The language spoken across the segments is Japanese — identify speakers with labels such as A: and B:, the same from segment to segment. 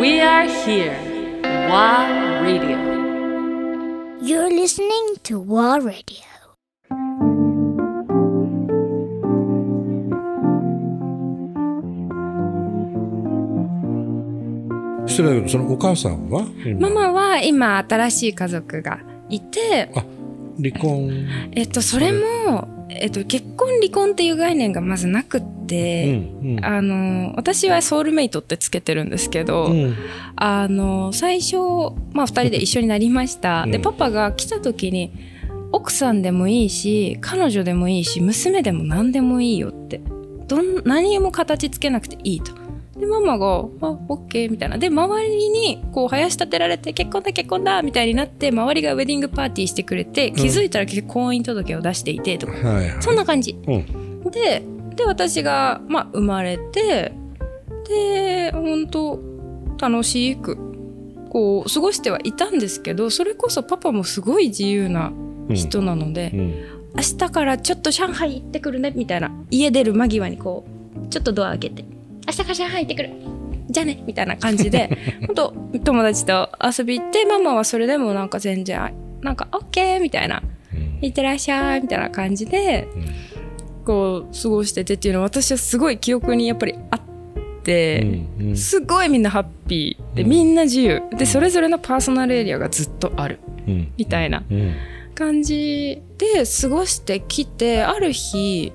A: We are here. WA Radio.
B: You're listening to War Radio.
C: 失礼だけどそのお母さんは？今
D: ママは今新しい家族がいて、
C: あ離婚
D: えっと、それも、えっと、結婚離婚っていう概念がまずなくって、
C: うんうん。
D: あの私はソウルメイトってつけてるんですけど、
C: うん。
D: あの最初、まあ、2人で一緒になりました、
C: うん。
D: でパパが来た時に奥さんでもいいし彼女でもいいし娘でも何でもいいよって。どん何も形つけなくていいと。でママが「あオッケー」みたいな。で周りにこう林立てられて「結婚だ結婚だ」みたいになって周りがウェディングパーティーしてくれて気づいたら結婚姻届を出していてとか、そんな感じ。
C: うん。
D: でで私が、まあ、生まれてで本当楽しくこう過ごしてはいたんですけどそれこそパパもすごい自由な人なので、
C: うん。
D: 明日からちょっと上海行ってくるねみたいな家出る間際にこうちょっとドア開けて明日から上海行ってくるじゃあねみたいな感じで 本当友達と遊び行ってママはそれでもなんか全然なんか OK みたいな
C: うん。
D: 行ってらっしゃいみたいな感じでこう過ごしててっていうのは私はすごい記憶にやっぱりあって、
C: うんうん。
D: すごいみんなハッピーで
C: うん。
D: みんな自由。でそれぞれのパーソナルエリアがずっとある
C: うん。
D: みたいな
C: うん。
D: 感じで過ごしてきてある日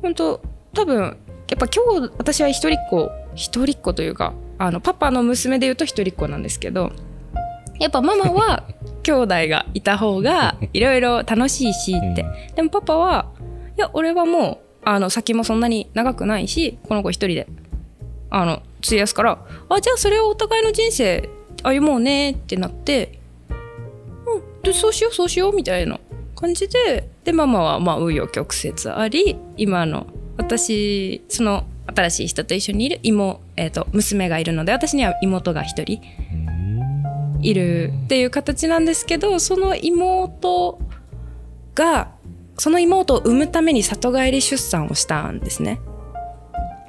D: 本当多分やっぱ今日私は一人っ子一人っ子というかあのパパの娘で言うと一人っ子なんですけどやっぱママは 兄弟がいた方がいろいろ楽しいしって、でもパパはいや俺はもうあの先もそんなに長くないしこの子一人であの費やすからあじゃあそれをお互いの人生歩もうねってなってうんでそうしようそうしようみたいな感じででママはまあ紆余曲折あり今の私その新しい人と一緒にいる妹、えー、と娘がいるので私には妹が一人いるっていう形なんですけどその妹がその妹を産むために里帰り出産をしたんですね。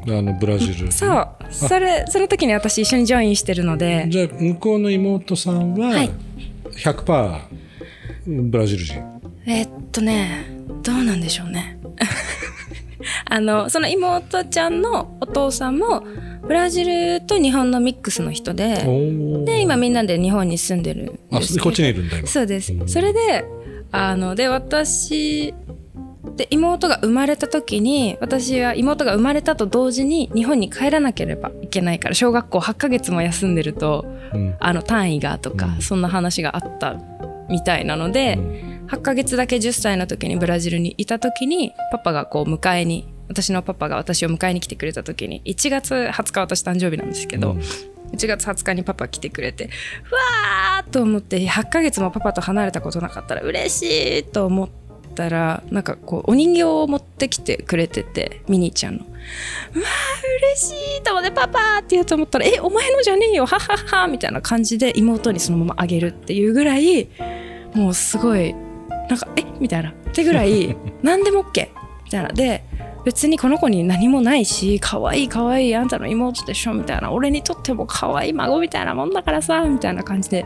C: あのブラジル
D: そう。それその時に私一緒にジョインしてるので。
C: じゃあ向こうの妹さんは
D: はい。
C: 100%ブラジル人。
D: えっとねどうなんでしょうね。あのその妹ちゃんのお父さんもブラジルと日本のミックスの人で。
C: お
D: で今みんなで日本に住んでるん
C: あ
D: ですけど。
C: こっちにいるんだ今。
D: そうです。
C: うん。
D: それであので私で妹が生まれた時に私は妹が生まれたと同時に日本に帰らなければいけないから小学校8ヶ月も休んでると
C: うん。
D: あの単位がとか、
C: うん。
D: そんな話があったみたいなので、8ヶ月だけ10歳の時にブラジルにいた時にパパがこう迎えに私のパパが私を迎えに来てくれた時に1月20日私誕生日なんですけど、
C: うん
D: 1月20日にパパ来てくれてうわーと思って8ヶ月もパパと離れたことなかったら嬉しいと思ったらなんかこうお人形を持ってきてくれててミニーちゃんの。うわー嬉しいと思ってパパって言うと思ったら「えお前のじゃねえよはっはっは」みたいな感じで妹にそのままあげるっていうぐらいもうすごいなんか「えみたいな。ってぐらい 何でも OK みたいな。で別にこの子に何もないし可愛い可愛いあんたの妹でしょみたいな俺にとっても可愛い孫みたいなもんだからさみたいな感じで。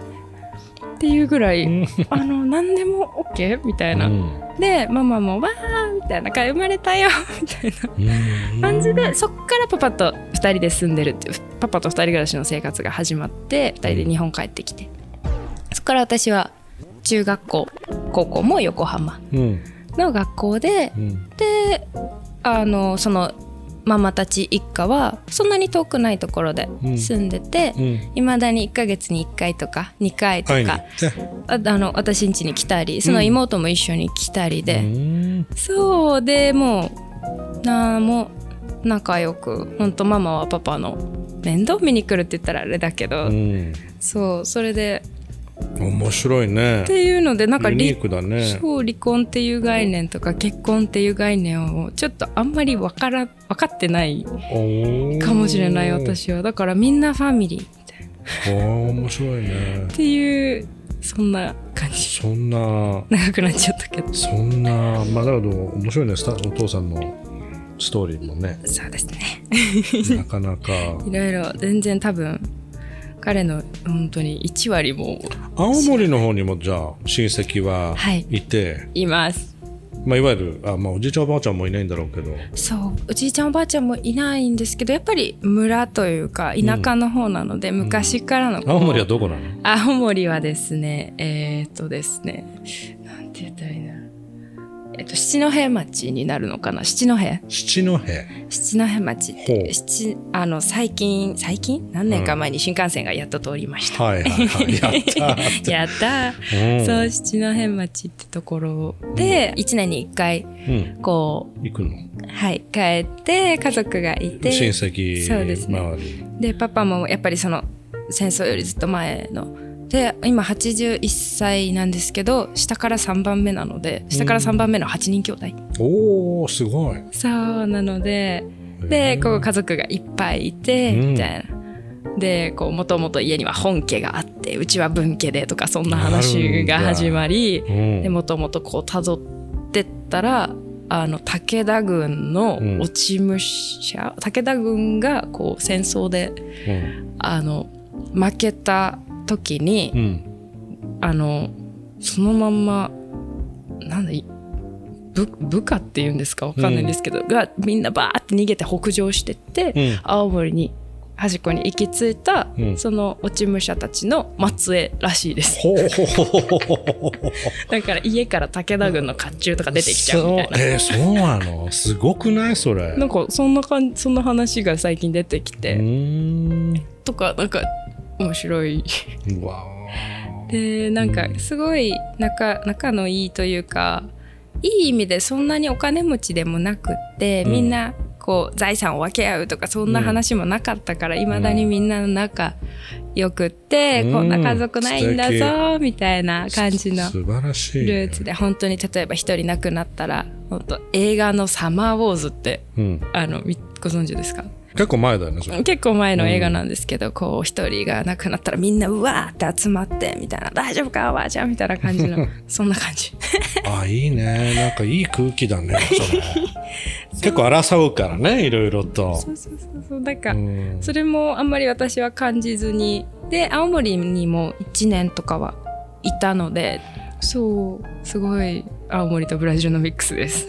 D: っていうぐらいあの何でも OK みたいな、
C: うん。
D: でママもわーみたいな生まれたよみたいな。
C: うん。
D: 感じでそっからパパと2人で住んでるっていうパパと2人暮らしの生活が始まって2人で日本帰ってきて。そっから私は中学校高校も横浜
C: うん。
D: の学校で
C: うん。
D: であのそのママたち一家はそんなに遠くないところで
C: うん。
D: 住んでて
C: うん。
D: いま、未だに1ヶ月に1回とか2回とか。ああの私ん家に来たりその妹も一緒に来たりで、
C: うん。
D: そうでもうなあもう仲良くほんとママはパパの面倒見に来るって言ったらあれだけど、
C: うん。
D: そうそれで
C: 面白いね。
D: っていうのでなんか
C: ね。
D: そう離婚っていう概念とか結婚っていう概念をちょっとあんまりわから分かってない。かもしれない私はだからみんなファミリーみたいな。
C: おー面白いね。
D: っていうそんな感じ。
C: そんな。
D: 長くなっちゃったけど。
C: そんなまあだけど面白いね。スタお父さんのストーリーもね。
D: そうですね。
C: なかなか。
D: いろいろ全然多分彼の本当に1割も。
C: 青森の方にもじゃあ親戚は
D: はい。
C: いて、
D: います。
C: まあ、いわゆるあ、まあ、おじいちゃんおばあちゃんもいないんだろうけど。
D: そう。おじいちゃんおばあちゃんもいないんですけどやっぱり村というか田舎の方なので、昔からのこう
C: 青森はどこなの？
D: 青森はですねえーっとですねなんて言ったらいいんだろうえっと七戸町になるのかな？七戸？
C: 七戸。
D: 七戸町って七あの最近最近？何年か前に新幹線がやっと通りました、
C: はいはいはい。やった。ー
D: やった。ー、
C: うん。
D: そう七戸町ってところ。で1年に1回
C: うん。
D: こ
C: 行くの？
D: うはい帰って家族がいて
C: 親戚
D: そうですね。
C: 周り。
D: でパパもやっぱりその戦争よりずっと前ので今81歳なんですけど下から3番目なので下から3番目の8人兄弟、
C: おおすごい。
D: そうなのででこう家族がいっぱいいて、
C: うん。
D: みたいな。でこうもともと家には本家があってうちは分家でとかそんな話が始まりもともとこう辿ってったらあの武田軍の
C: うん。
D: 落ち武者、武田軍がこう戦争で
C: うん。
D: あの負けた時に、
C: うん
D: あのそのまんまなんだい部部下っていうんですか？わかんないんですけど、がみんなバーって逃げて北上してって、
C: うん。
D: 青森に端っこに行き着いた、
C: うん。
D: その落ち武者たちの末裔らしいです。だから家から武田軍の甲冑とか出てきちゃうみたいな。
C: えー、そうなの？すごくない？それ。
D: なんかそんな感じそんな話が最近出てき
C: う
D: て、とかなんか面白い。でなんかすごい仲仲のいいというかいい意味でそんなにお金持ちでもなくって、
C: うん。
D: みんなこう財産を分け合うとかそんな話もなかったからいま、未だにみんな仲良くって、
C: うん。
D: こんな家族ないんだ
C: 素
D: ぞみたいな感じの
C: 素晴らしい、
D: ルーツで本当に例えば一人亡くなったら本当映画の「サマーウォーズ」って
C: うん、
D: あのみご存知ですか？
C: 結構前だよねそれ。
D: 結構前の映画なんですけど、こう一人が亡くなったらみんなうわーって集まってみたいな「大丈夫かおばあちゃん」みたいな感じのそんな感じ。
C: あいいね。なんかいい空気だねそれ。結構争うからねいろいろと。
D: そうそうそうそう。なんか、
C: うん。
D: それもあんまり私は感じずに。で青森にも1年とかはいたのでそう。すごい青森とブラジルのミックスです